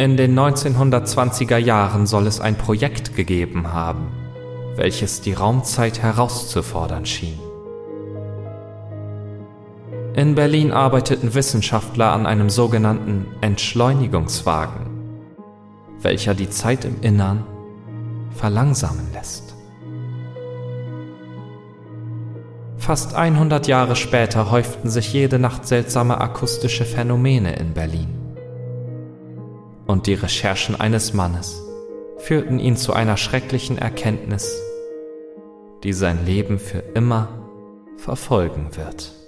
In den 1920er Jahren soll es ein Projekt gegeben haben, welches die Raumzeit herauszufordern schien. In Berlin arbeiteten Wissenschaftler an einem sogenannten Entschleunigungswagen, welcher die Zeit im Innern verlangsamen lässt. Fast 100 Jahre später häuften sich jede Nacht seltsame akustische Phänomene in Berlin und die Recherchen eines Mannes führten ihn zu einer schrecklichen Erkenntnis, die sein Leben für immer verfolgen wird.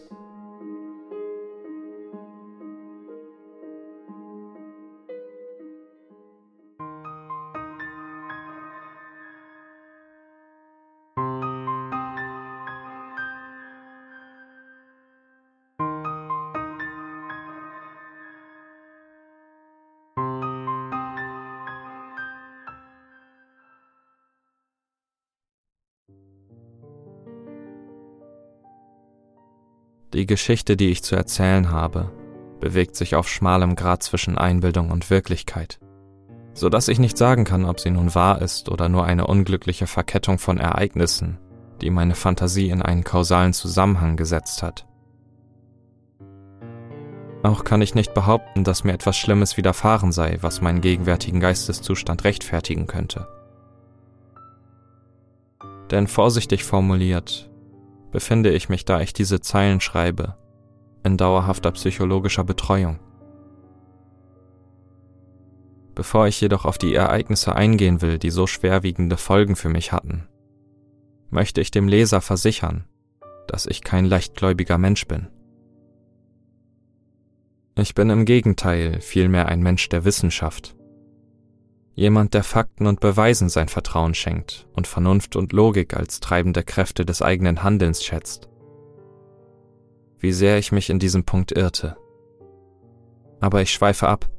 Die Geschichte, die ich zu erzählen habe, bewegt sich auf schmalem Grat zwischen Einbildung und Wirklichkeit, so dass ich nicht sagen kann, ob sie nun wahr ist oder nur eine unglückliche Verkettung von Ereignissen, die meine Fantasie in einen kausalen Zusammenhang gesetzt hat. Auch kann ich nicht behaupten, dass mir etwas Schlimmes widerfahren sei, was meinen gegenwärtigen Geisteszustand rechtfertigen könnte. Denn vorsichtig formuliert befinde ich mich, da ich diese Zeilen schreibe, in dauerhafter psychologischer Betreuung. Bevor ich jedoch auf die Ereignisse eingehen will, die so schwerwiegende Folgen für mich hatten, möchte ich dem Leser versichern, dass ich kein leichtgläubiger Mensch bin. Ich bin im Gegenteil vielmehr ein Mensch der Wissenschaft Jemand, der Fakten und Beweisen sein Vertrauen schenkt und Vernunft und Logik als treibende Kräfte des eigenen Handelns schätzt. Wie sehr ich mich in diesem Punkt irrte. Aber ich schweife ab,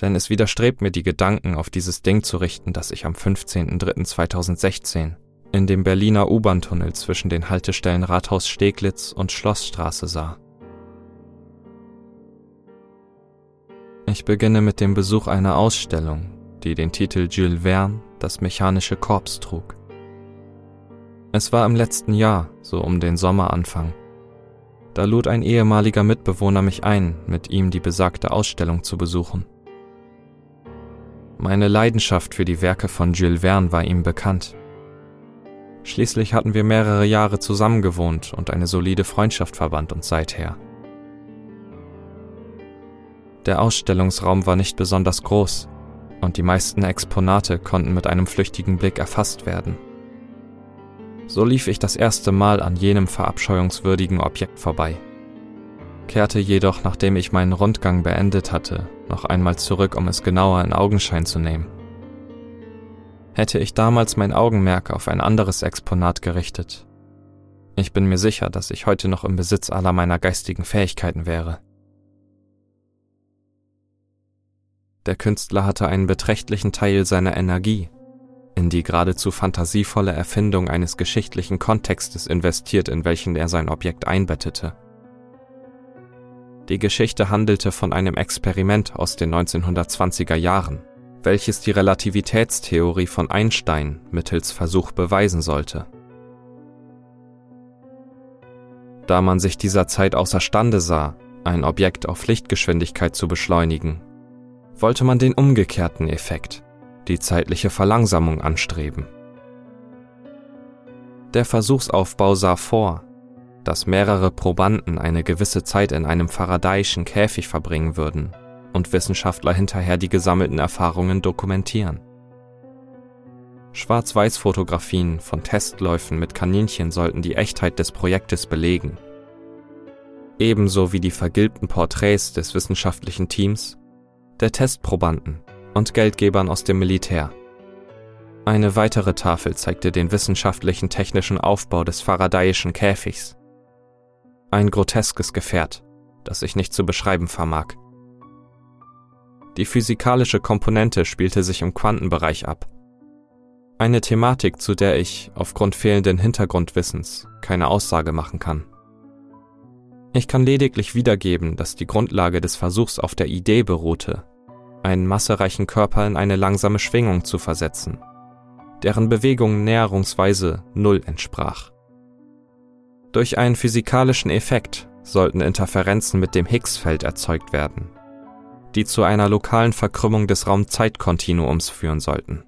denn es widerstrebt mir die Gedanken, auf dieses Ding zu richten, das ich am 15.03.2016 in dem Berliner U-Bahn-Tunnel zwischen den Haltestellen Rathaus Steglitz und Schlossstraße sah. Ich beginne mit dem Besuch einer Ausstellung, die den Titel Jules Verne, das mechanische Korps trug. Es war im letzten Jahr, so um den Sommeranfang. Da lud ein ehemaliger Mitbewohner mich ein, mit ihm die besagte Ausstellung zu besuchen. Meine Leidenschaft für die Werke von Jules Verne war ihm bekannt. Schließlich hatten wir mehrere Jahre zusammengewohnt und eine solide Freundschaft verband uns seither. Der Ausstellungsraum war nicht besonders groß, und die meisten Exponate konnten mit einem flüchtigen Blick erfasst werden. So lief ich das erste Mal an jenem verabscheuungswürdigen Objekt vorbei, kehrte jedoch, nachdem ich meinen Rundgang beendet hatte, noch einmal zurück, um es genauer in Augenschein zu nehmen. Hätte ich damals mein Augenmerk auf ein anderes Exponat gerichtet, ich bin mir sicher, dass ich heute noch im Besitz aller meiner geistigen Fähigkeiten wäre. Der Künstler hatte einen beträchtlichen Teil seiner Energie in die geradezu fantasievolle Erfindung eines geschichtlichen Kontextes investiert, in welchen er sein Objekt einbettete. Die Geschichte handelte von einem Experiment aus den 1920er Jahren, welches die Relativitätstheorie von Einstein mittels Versuch beweisen sollte. Da man sich dieser Zeit außerstande sah, ein Objekt auf Lichtgeschwindigkeit zu beschleunigen, wollte man den umgekehrten Effekt, die zeitliche Verlangsamung, anstreben. Der Versuchsaufbau sah vor, dass mehrere Probanden eine gewisse Zeit in einem Faradayschen Käfig verbringen würden und Wissenschaftler hinterher die gesammelten Erfahrungen dokumentieren. Schwarz-Weiß-Fotografien von Testläufen mit Kaninchen sollten die Echtheit des Projektes belegen. Ebenso wie die vergilbten Porträts des wissenschaftlichen Teams der Testprobanden und Geldgebern aus dem Militär. Eine weitere Tafel zeigte den wissenschaftlichen technischen Aufbau des Faradayischen Käfigs. Ein groteskes Gefährt, das ich nicht zu beschreiben vermag. Die physikalische Komponente spielte sich im Quantenbereich ab. Eine Thematik, zu der ich aufgrund fehlenden Hintergrundwissens keine Aussage machen kann. Ich kann lediglich wiedergeben, dass die Grundlage des Versuchs auf der Idee beruhte, einen massereichen Körper in eine langsame Schwingung zu versetzen, deren Bewegung näherungsweise Null entsprach. Durch einen physikalischen Effekt sollten Interferenzen mit dem Higgs-Feld erzeugt werden, die zu einer lokalen Verkrümmung des Raumzeitkontinuums führen sollten.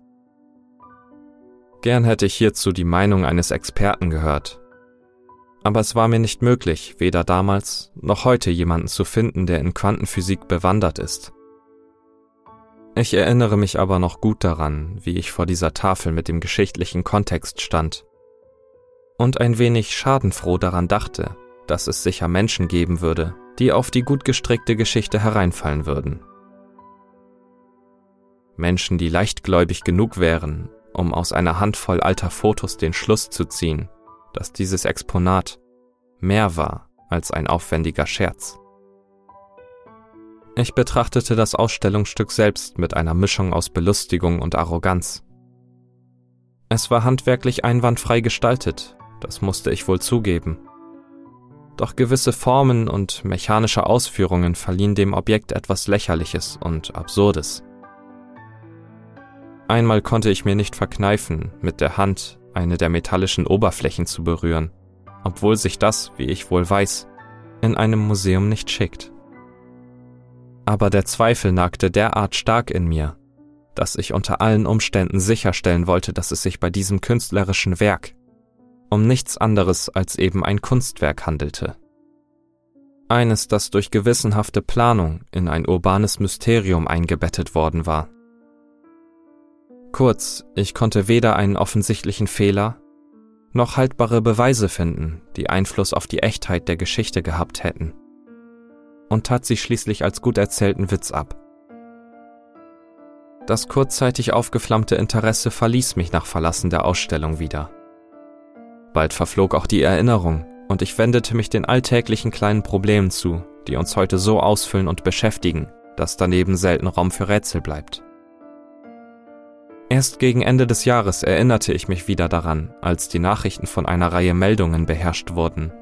Gern hätte ich hierzu die Meinung eines Experten gehört, aber es war mir nicht möglich, weder damals noch heute jemanden zu finden, der in Quantenphysik bewandert ist. Ich erinnere mich aber noch gut daran, wie ich vor dieser Tafel mit dem geschichtlichen Kontext stand und ein wenig schadenfroh daran dachte, dass es sicher Menschen geben würde, die auf die gut gestrickte Geschichte hereinfallen würden. Menschen, die leichtgläubig genug wären, um aus einer Handvoll alter Fotos den Schluss zu ziehen, dass dieses Exponat mehr war als ein aufwendiger Scherz. Ich betrachtete das Ausstellungsstück selbst mit einer Mischung aus Belustigung und Arroganz. Es war handwerklich einwandfrei gestaltet, das musste ich wohl zugeben. Doch gewisse Formen und mechanische Ausführungen verliehen dem Objekt etwas Lächerliches und Absurdes. Einmal konnte ich mir nicht verkneifen, mit der Hand eine der metallischen Oberflächen zu berühren, obwohl sich das, wie ich wohl weiß, in einem Museum nicht schickt. Aber der Zweifel nagte derart stark in mir, dass ich unter allen Umständen sicherstellen wollte, dass es sich bei diesem künstlerischen Werk um nichts anderes als eben ein Kunstwerk handelte. Eines, das durch gewissenhafte Planung in ein urbanes Mysterium eingebettet worden war. Kurz, ich konnte weder einen offensichtlichen Fehler noch haltbare Beweise finden, die Einfluss auf die Echtheit der Geschichte gehabt hätten, und tat sie schließlich als gut erzählten Witz ab. Das kurzzeitig aufgeflammte Interesse verließ mich nach Verlassen der Ausstellung wieder. Bald verflog auch die Erinnerung, und ich wendete mich den alltäglichen kleinen Problemen zu, die uns heute so ausfüllen und beschäftigen, dass daneben selten Raum für Rätsel bleibt. Erst gegen Ende des Jahres erinnerte ich mich wieder daran, als die Nachrichten von einer Reihe Meldungen beherrscht wurden,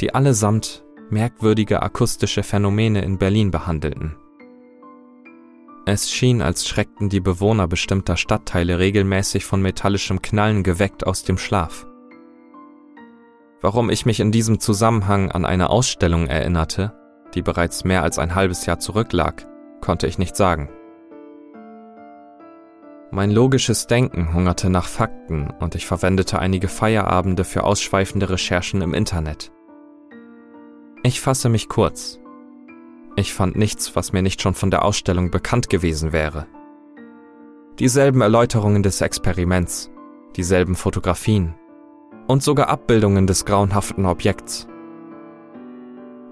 die allesamt merkwürdige akustische Phänomene in Berlin behandelten. Es schien, als schreckten die Bewohner bestimmter Stadtteile regelmäßig von metallischem Knallen geweckt aus dem Schlaf. Warum ich mich in diesem Zusammenhang an eine Ausstellung erinnerte, die bereits mehr als ein halbes Jahr zurücklag, konnte ich nicht sagen. Mein logisches Denken hungerte nach Fakten und ich verwendete einige Feierabende für ausschweifende Recherchen im Internet. Ich fasse mich kurz. Ich fand nichts, was mir nicht schon von der Ausstellung bekannt gewesen wäre. Dieselben Erläuterungen des Experiments, dieselben Fotografien und sogar Abbildungen des grauenhaften Objekts.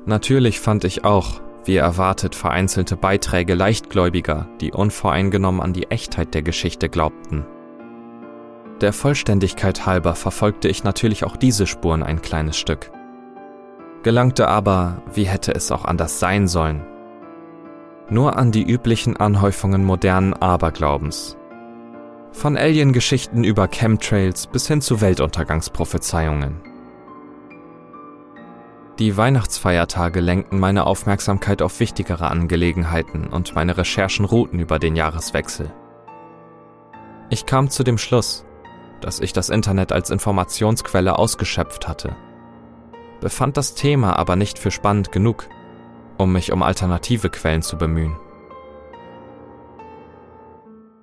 Natürlich fand ich auch, wie erwartet, vereinzelte Beiträge Leichtgläubiger, die unvoreingenommen an die Echtheit der Geschichte glaubten. Der Vollständigkeit halber verfolgte ich natürlich auch diese Spuren ein kleines Stück. Gelangte aber, wie hätte es auch anders sein sollen, nur an die üblichen Anhäufungen modernen Aberglaubens. Von Alien-Geschichten über Chemtrails bis hin zu Weltuntergangsprophezeiungen. Die Weihnachtsfeiertage lenkten meine Aufmerksamkeit auf wichtigere Angelegenheiten und meine Recherchen ruhten über den Jahreswechsel. Ich kam zu dem Schluss, dass ich das Internet als Informationsquelle ausgeschöpft hatte, befand das Thema aber nicht für spannend genug, um mich um alternative Quellen zu bemühen.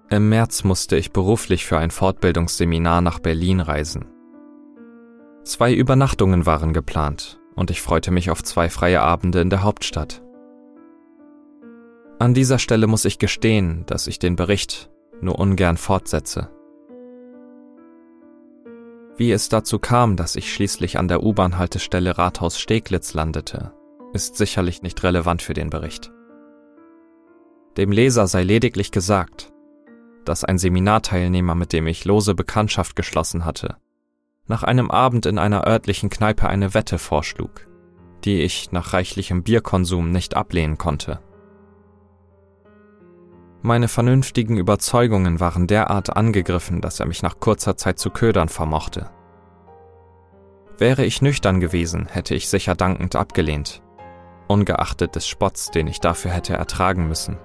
Im März musste ich beruflich für ein Fortbildungsseminar nach Berlin reisen. Zwei Übernachtungen waren geplant und ich freute mich auf zwei freie Abende in der Hauptstadt. An dieser Stelle muss ich gestehen, dass ich den Bericht nur ungern fortsetze. Wie es dazu kam, dass ich schließlich an der U-Bahn-Haltestelle Rathaus Steglitz landete, ist sicherlich nicht relevant für den Bericht. Dem Leser sei lediglich gesagt, dass ein Seminarteilnehmer, mit dem ich lose Bekanntschaft geschlossen hatte, nach einem Abend in einer örtlichen Kneipe eine Wette vorschlug, die ich nach reichlichem Bierkonsum nicht ablehnen konnte. Meine vernünftigen Überzeugungen waren derart angegriffen, dass er mich nach kurzer Zeit zu ködern vermochte. Wäre ich nüchtern gewesen, hätte ich sicher dankend abgelehnt, ungeachtet des Spotts, den ich dafür hätte ertragen müssen.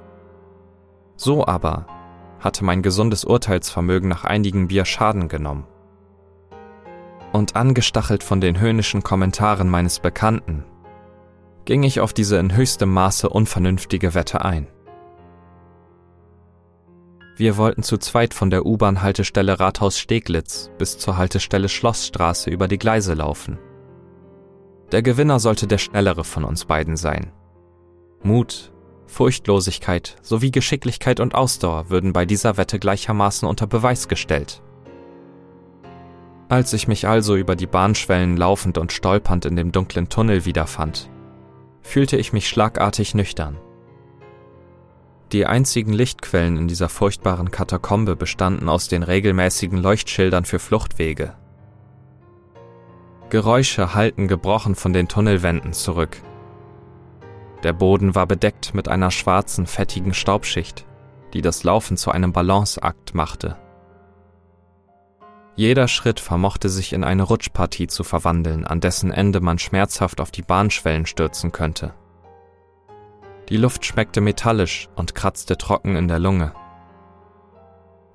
So aber hatte mein gesundes Urteilsvermögen nach einigen Bier Schaden genommen. Und angestachelt von den höhnischen Kommentaren meines Bekannten, ging ich auf diese in höchstem Maße unvernünftige Wette ein. Wir wollten zu zweit von der U-Bahn-Haltestelle Rathaus Steglitz bis zur Haltestelle Schlossstraße über die Gleise laufen. Der Gewinner sollte der schnellere von uns beiden sein. Mut, Furchtlosigkeit sowie Geschicklichkeit und Ausdauer würden bei dieser Wette gleichermaßen unter Beweis gestellt. Als ich mich also über die Bahnschwellen laufend und stolpernd in dem dunklen Tunnel wiederfand, fühlte ich mich schlagartig nüchtern. Die einzigen Lichtquellen in dieser furchtbaren Katakombe bestanden aus den regelmäßigen Leuchtschildern für Fluchtwege, Geräusche hallten gebrochen von den Tunnelwänden zurück. Der Boden war bedeckt mit einer schwarzen, fettigen Staubschicht, die das Laufen zu einem Balanceakt machte. Jeder Schritt vermochte sich in eine Rutschpartie zu verwandeln, an dessen Ende man schmerzhaft auf die Bahnschwellen stürzen könnte. Die Luft schmeckte metallisch und kratzte trocken in der Lunge.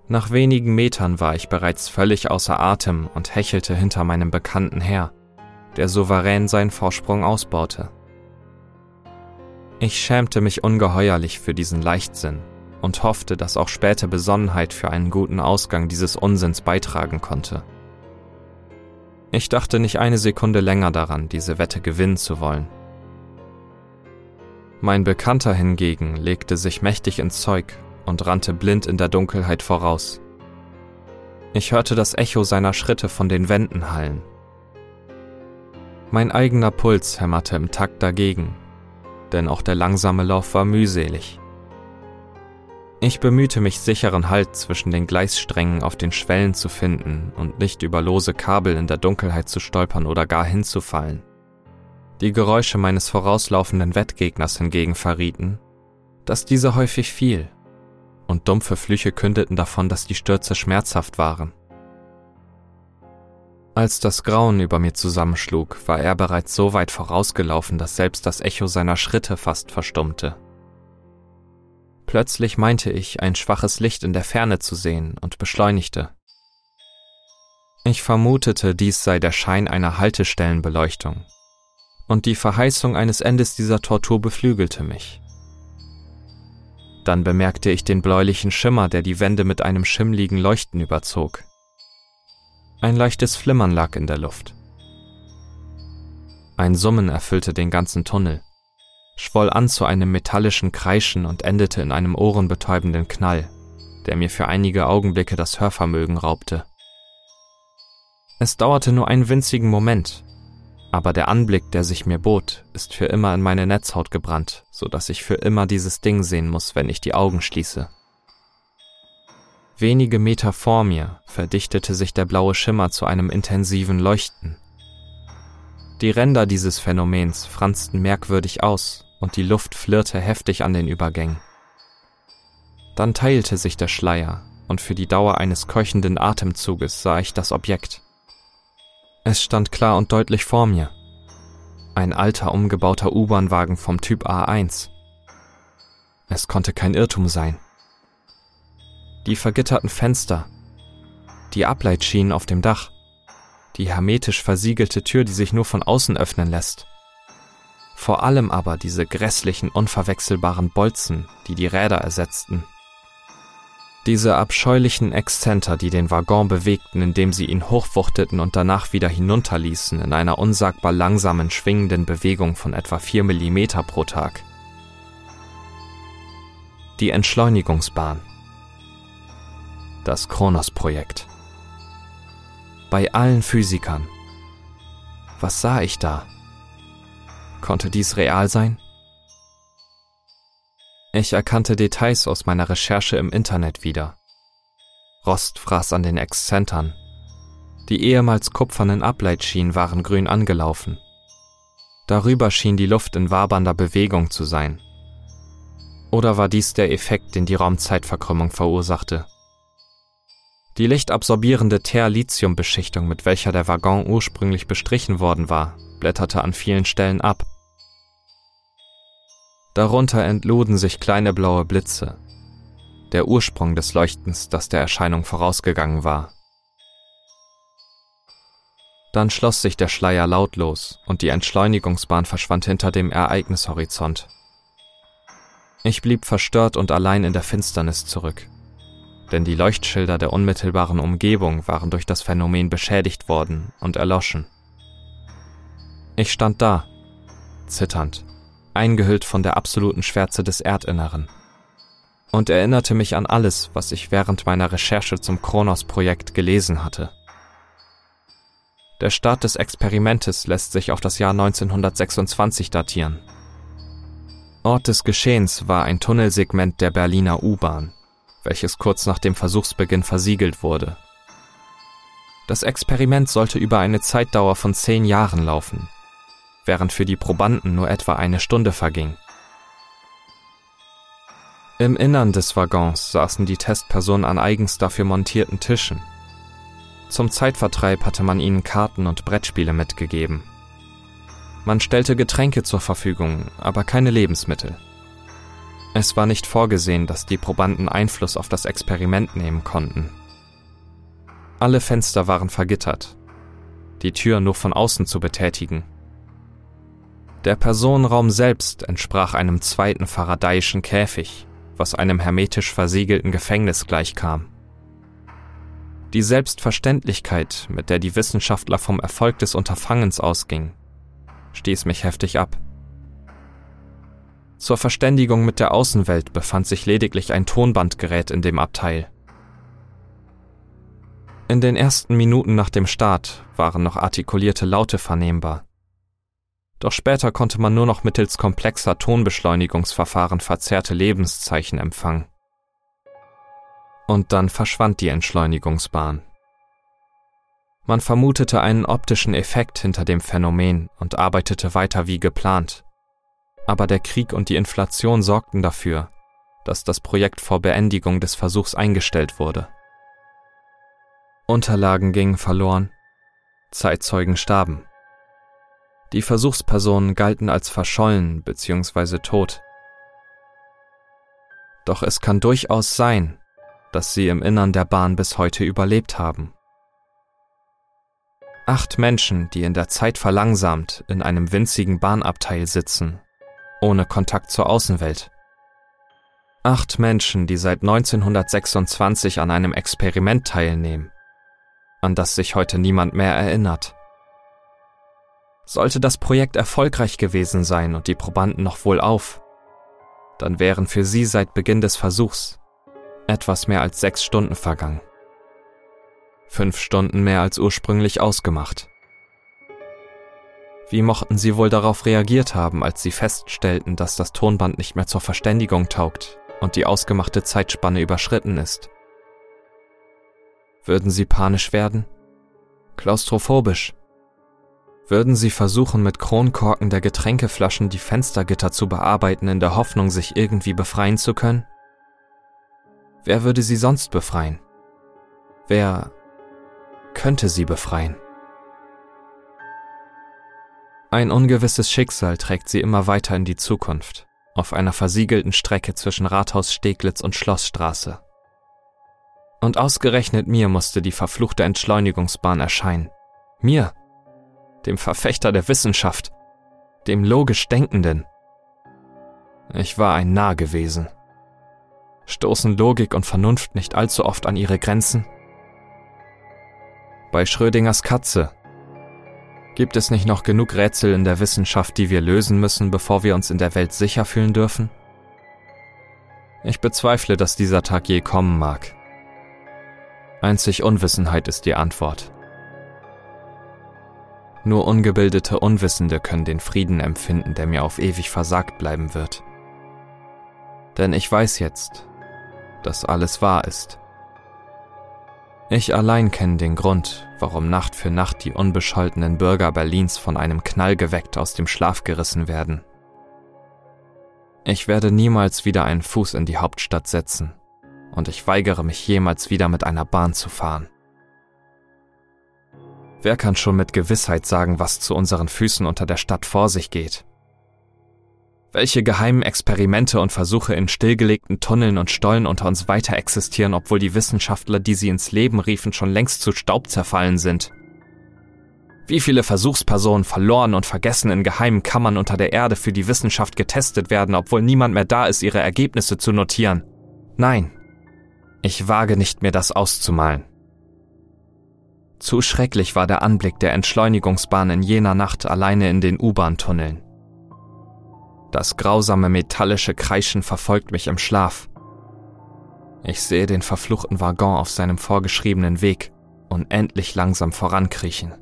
Nach wenigen Metern war ich bereits völlig außer Atem und hechelte hinter meinem Bekannten her, der souverän seinen Vorsprung ausbaute. Ich schämte mich ungeheuerlich für diesen Leichtsinn und hoffte, dass auch späte Besonnenheit für einen guten Ausgang dieses Unsinns beitragen konnte. Ich dachte nicht eine Sekunde länger daran, diese Wette gewinnen zu wollen. Mein Bekannter hingegen legte sich mächtig ins Zeug und rannte blind in der Dunkelheit voraus. Ich hörte das Echo seiner Schritte von den Wänden hallen. Mein eigener Puls hämmerte im Takt dagegen, denn auch der langsame Lauf war mühselig. Ich bemühte mich, sicheren Halt zwischen den Gleissträngen auf den Schwellen zu finden und nicht über lose Kabel in der Dunkelheit zu stolpern oder gar hinzufallen. Die Geräusche meines vorauslaufenden Wettgegners hingegen verrieten, dass dieser häufig fiel und dumpfe Flüche kündeten davon, dass die Stürze schmerzhaft waren. Als das Grauen über mir zusammenschlug, war er bereits so weit vorausgelaufen, dass selbst das Echo seiner Schritte fast verstummte. Plötzlich meinte ich, ein schwaches Licht in der Ferne zu sehen und beschleunigte. Ich vermutete, dies sei der Schein einer Haltestellenbeleuchtung, und die Verheißung eines Endes dieser Tortur beflügelte mich. Dann bemerkte ich den bläulichen Schimmer, der die Wände mit einem schimmligen Leuchten überzog. Ein leichtes Flimmern lag in der Luft. Ein Summen erfüllte den ganzen Tunnel, schwoll an zu einem metallischen Kreischen und endete in einem ohrenbetäubenden Knall, der mir für einige Augenblicke das Hörvermögen raubte. Es dauerte nur einen winzigen Moment, aber der Anblick, der sich mir bot, ist für immer in meine Netzhaut gebrannt, so dass ich für immer dieses Ding sehen muss, wenn ich die Augen schließe. Wenige Meter vor mir verdichtete sich der blaue Schimmer zu einem intensiven Leuchten. Die Ränder dieses Phänomens franzten merkwürdig aus und die Luft flirrte heftig an den Übergängen. Dann teilte sich der Schleier und für die Dauer eines keuchenden Atemzuges sah ich das Objekt. Es stand klar und deutlich vor mir. Ein alter, umgebauter U-Bahn-Wagen vom Typ A1. Es konnte kein Irrtum sein. Die vergitterten Fenster, die Ableitschienen auf dem Dach, die hermetisch versiegelte Tür, die sich nur von außen öffnen lässt. Vor allem aber diese grässlichen, unverwechselbaren Bolzen, die die Räder ersetzten. Diese abscheulichen Exzenter, die den Waggon bewegten, indem sie ihn hochwuchteten und danach wieder hinunterließen, in einer unsagbar langsamen, schwingenden Bewegung von etwa 4 mm pro Tag. Die Entschleunigungsbahn. Das Kronos-Projekt. Bei allen Physikern. Was sah ich da? Konnte dies real sein? Ich erkannte Details aus meiner Recherche im Internet wieder. Rost fraß an den Exzentern. Die ehemals kupfernen Ableitschienen waren grün angelaufen. Darüber schien die Luft in wabernder Bewegung zu sein. Oder war dies der Effekt, den die Raumzeitverkrümmung verursachte? Die lichtabsorbierende Ter-Lithium-Beschichtung, mit welcher der Waggon ursprünglich bestrichen worden war, blätterte an vielen Stellen ab Darunter entluden sich kleine blaue Blitze. der Ursprung des Leuchtens, das der Erscheinung vorausgegangen war. Dann schloss sich der Schleier lautlos und die Entschleunigungsbahn verschwand hinter dem Ereignishorizont. Ich blieb verstört und allein in der Finsternis zurück, denn die Leuchtschilder der unmittelbaren Umgebung waren durch das Phänomen beschädigt worden und erloschen. Ich stand da, zitternd, eingehüllt von der absoluten Schwärze des Erdinneren, und erinnerte mich an alles, was ich während meiner Recherche zum Kronos-Projekt gelesen hatte. Der Start des Experimentes lässt sich auf das Jahr 1926 datieren. Ort des Geschehens war ein Tunnelsegment der Berliner U-Bahn, welches kurz nach dem Versuchsbeginn versiegelt wurde. Das Experiment sollte über eine Zeitdauer von zehn Jahren laufen, während für die Probanden nur etwa eine Stunde verging. Im Innern des Waggons saßen die Testpersonen an eigens dafür montierten Tischen zum Zeitvertreib hatte man ihnen Karten und Brettspiele mitgegeben. Man stellte Getränke zur Verfügung, aber keine Lebensmittel. Es war nicht vorgesehen, dass die Probanden Einfluss auf das Experiment nehmen konnten. Alle Fenster waren vergittert, die Tür nur von außen zu betätigen. Der Personenraum selbst entsprach einem zweiten faradayischen Käfig, was einem hermetisch versiegelten Gefängnis gleichkam. Die Selbstverständlichkeit, mit der die Wissenschaftler vom Erfolg des Unterfangens ausgingen, stieß mich heftig ab. Zur Verständigung mit der Außenwelt befand sich lediglich ein Tonbandgerät in dem Abteil. In den ersten Minuten nach dem Start waren noch artikulierte Laute vernehmbar. Doch später konnte man nur noch mittels komplexer Tonbeschleunigungsverfahren verzerrte Lebenszeichen empfangen. Und dann verschwand die Entschleunigungsbahn. Man vermutete einen optischen Effekt hinter dem Phänomen und arbeitete weiter wie geplant. Aber der Krieg und die Inflation sorgten dafür, dass das Projekt vor Beendigung des Versuchs eingestellt wurde. Unterlagen gingen verloren, Zeitzeugen starben. Die Versuchspersonen galten als verschollen bzw. tot. Doch es kann durchaus sein, dass sie im Innern der Bahn bis heute überlebt haben. Acht Menschen, die in der Zeit verlangsamt in einem winzigen Bahnabteil sitzen, ohne Kontakt zur Außenwelt. Acht Menschen, die seit 1926 an einem Experiment teilnehmen, an das sich heute niemand mehr erinnert. Sollte das Projekt erfolgreich gewesen sein und die Probanden noch wohlauf, dann wären für sie seit Beginn des Versuchs etwas mehr als sechs Stunden vergangen. Fünf Stunden mehr als ursprünglich ausgemacht. Wie mochten sie wohl darauf reagiert haben, als sie feststellten, dass das Tonband nicht mehr zur Verständigung taugt und die ausgemachte Zeitspanne überschritten ist? Würden sie panisch werden? Klaustrophobisch? Würden sie versuchen, mit Kronkorken der Getränkeflaschen die Fenstergitter zu bearbeiten, in der Hoffnung, sich irgendwie befreien zu können? Wer würde sie sonst befreien? Wer könnte sie befreien? Ein ungewisses Schicksal trägt sie immer weiter in die Zukunft, auf einer versiegelten Strecke zwischen Rathaus Steglitz und Schlossstraße. Und ausgerechnet mir musste die verfluchte Entschleunigungsbahn erscheinen. Mir, dem Verfechter der Wissenschaft, dem logisch Denkenden. Ich war ein Narr gewesen. Stoßen Logik und Vernunft nicht allzu oft an ihre Grenzen? Bei Schrödingers Katze gibt es nicht noch genug Rätsel in der Wissenschaft, die wir lösen müssen, bevor wir uns in der Welt sicher fühlen dürfen? Ich bezweifle, dass dieser Tag je kommen mag. Einzig Unwissenheit ist die Antwort. Nur ungebildete Unwissende können den Frieden empfinden, der mir auf ewig versagt bleiben wird. Denn ich weiß jetzt, dass alles wahr ist. Ich allein kenne den Grund, warum Nacht für Nacht die unbescholtenen Bürger Berlins von einem Knall geweckt aus dem Schlaf gerissen werden. Ich werde niemals wieder einen Fuß in die Hauptstadt setzen, und ich weigere mich jemals wieder mit einer Bahn zu fahren. Wer kann schon mit Gewissheit sagen, was zu unseren Füßen unter der Stadt vor sich geht? Welche geheimen Experimente und Versuche in stillgelegten Tunneln und Stollen unter uns weiter existieren, obwohl die Wissenschaftler, die sie ins Leben riefen, schon längst zu Staub zerfallen sind? Wie viele Versuchspersonen verloren und vergessen in geheimen Kammern unter der Erde für die Wissenschaft getestet werden, obwohl niemand mehr da ist, ihre Ergebnisse zu notieren? Nein, ich wage nicht mehr das auszumalen. Zu schrecklich war der Anblick der Entschleunigungsbahn in jener Nacht alleine in den U-Bahn-Tunneln. Das grausame metallische Kreischen verfolgt mich im Schlaf. Ich sehe den verfluchten Waggon auf seinem vorgeschriebenen Weg unendlich langsam vorankriechen.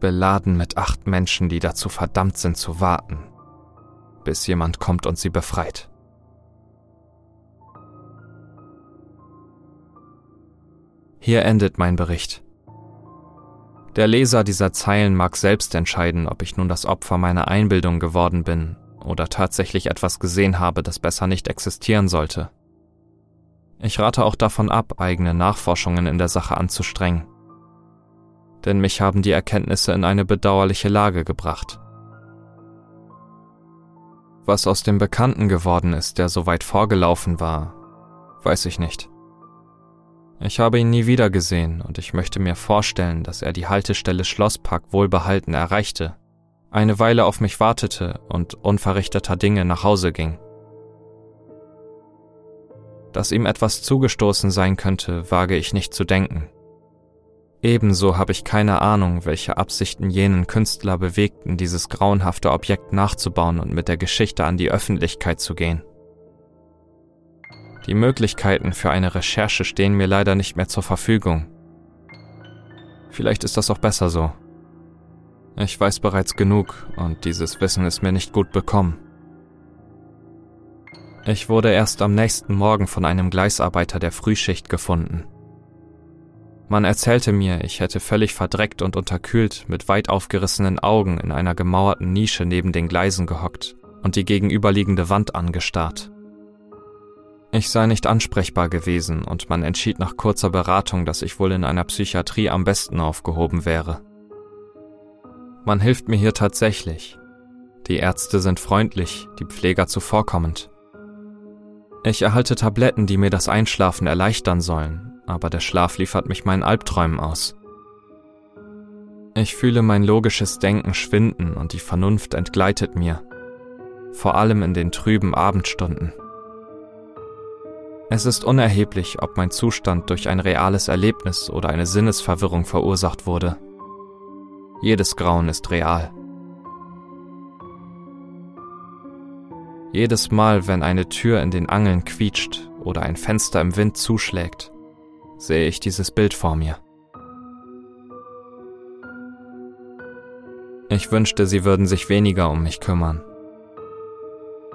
Beladen mit acht Menschen, die dazu verdammt sind zu warten, bis jemand kommt und sie befreit. Hier endet mein Bericht. Der Leser dieser Zeilen mag selbst entscheiden, ob ich nun das Opfer meiner Einbildung geworden bin oder tatsächlich etwas gesehen habe, das besser nicht existieren sollte. Ich rate auch davon ab, eigene Nachforschungen in der Sache anzustrengen. Denn mich haben die Erkenntnisse in eine bedauerliche Lage gebracht. Was aus dem Bekannten geworden ist, der so weit vorgelaufen war, weiß ich nicht. Ich habe ihn nie wieder gesehen und ich möchte mir vorstellen, dass er die Haltestelle Schlosspark wohlbehalten erreichte, eine Weile auf mich wartete und unverrichteter Dinge nach Hause ging. Dass ihm etwas zugestoßen sein könnte, wage ich nicht zu denken. Ebenso habe ich keine Ahnung, welche Absichten jenen Künstler bewegten, dieses grauenhafte Objekt nachzubauen und mit der Geschichte an die Öffentlichkeit zu gehen. Die Möglichkeiten für eine Recherche stehen mir leider nicht mehr zur Verfügung. Vielleicht ist das auch besser so. Ich weiß bereits genug und dieses Wissen ist mir nicht gut bekommen. Ich wurde erst am nächsten Morgen von einem Gleisarbeiter der Frühschicht gefunden. Man erzählte mir, ich hätte völlig verdreckt und unterkühlt mit weit aufgerissenen Augen in einer gemauerten Nische neben den Gleisen gehockt und die gegenüberliegende Wand angestarrt. Ich sei nicht ansprechbar gewesen und man entschied nach kurzer Beratung, dass ich wohl in einer Psychiatrie am besten aufgehoben wäre. Man hilft mir hier tatsächlich. Die Ärzte sind freundlich, die Pfleger zuvorkommend. Ich erhalte Tabletten, die mir das Einschlafen erleichtern sollen, aber der Schlaf liefert mich meinen Albträumen aus. Ich fühle mein logisches Denken schwinden und die Vernunft entgleitet mir, vor allem in den trüben Abendstunden. Es ist unerheblich, ob mein Zustand durch ein reales Erlebnis oder eine Sinnesverwirrung verursacht wurde. Jedes Grauen ist real. Jedes Mal, wenn eine Tür in den Angeln quietscht oder ein Fenster im Wind zuschlägt, sehe ich dieses Bild vor mir. Ich wünschte, sie würden sich weniger um mich kümmern.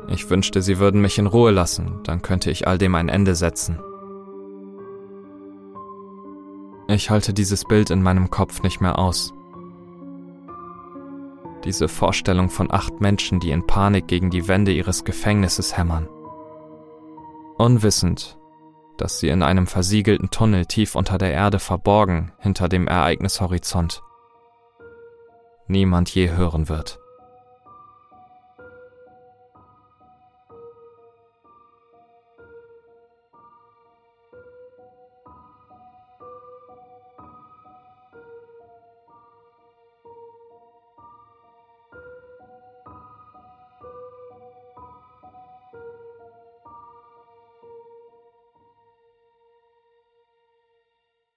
Ich wünschte, sie würden mich in Ruhe lassen, dann könnte ich all dem ein Ende setzen. Ich halte dieses Bild in meinem Kopf nicht mehr aus. Diese Vorstellung von acht Menschen, die in Panik gegen die Wände ihres Gefängnisses hämmern. Unwissend, dass sie in einem versiegelten Tunnel tief unter der Erde verborgen hinter dem Ereignishorizont niemand je hören wird.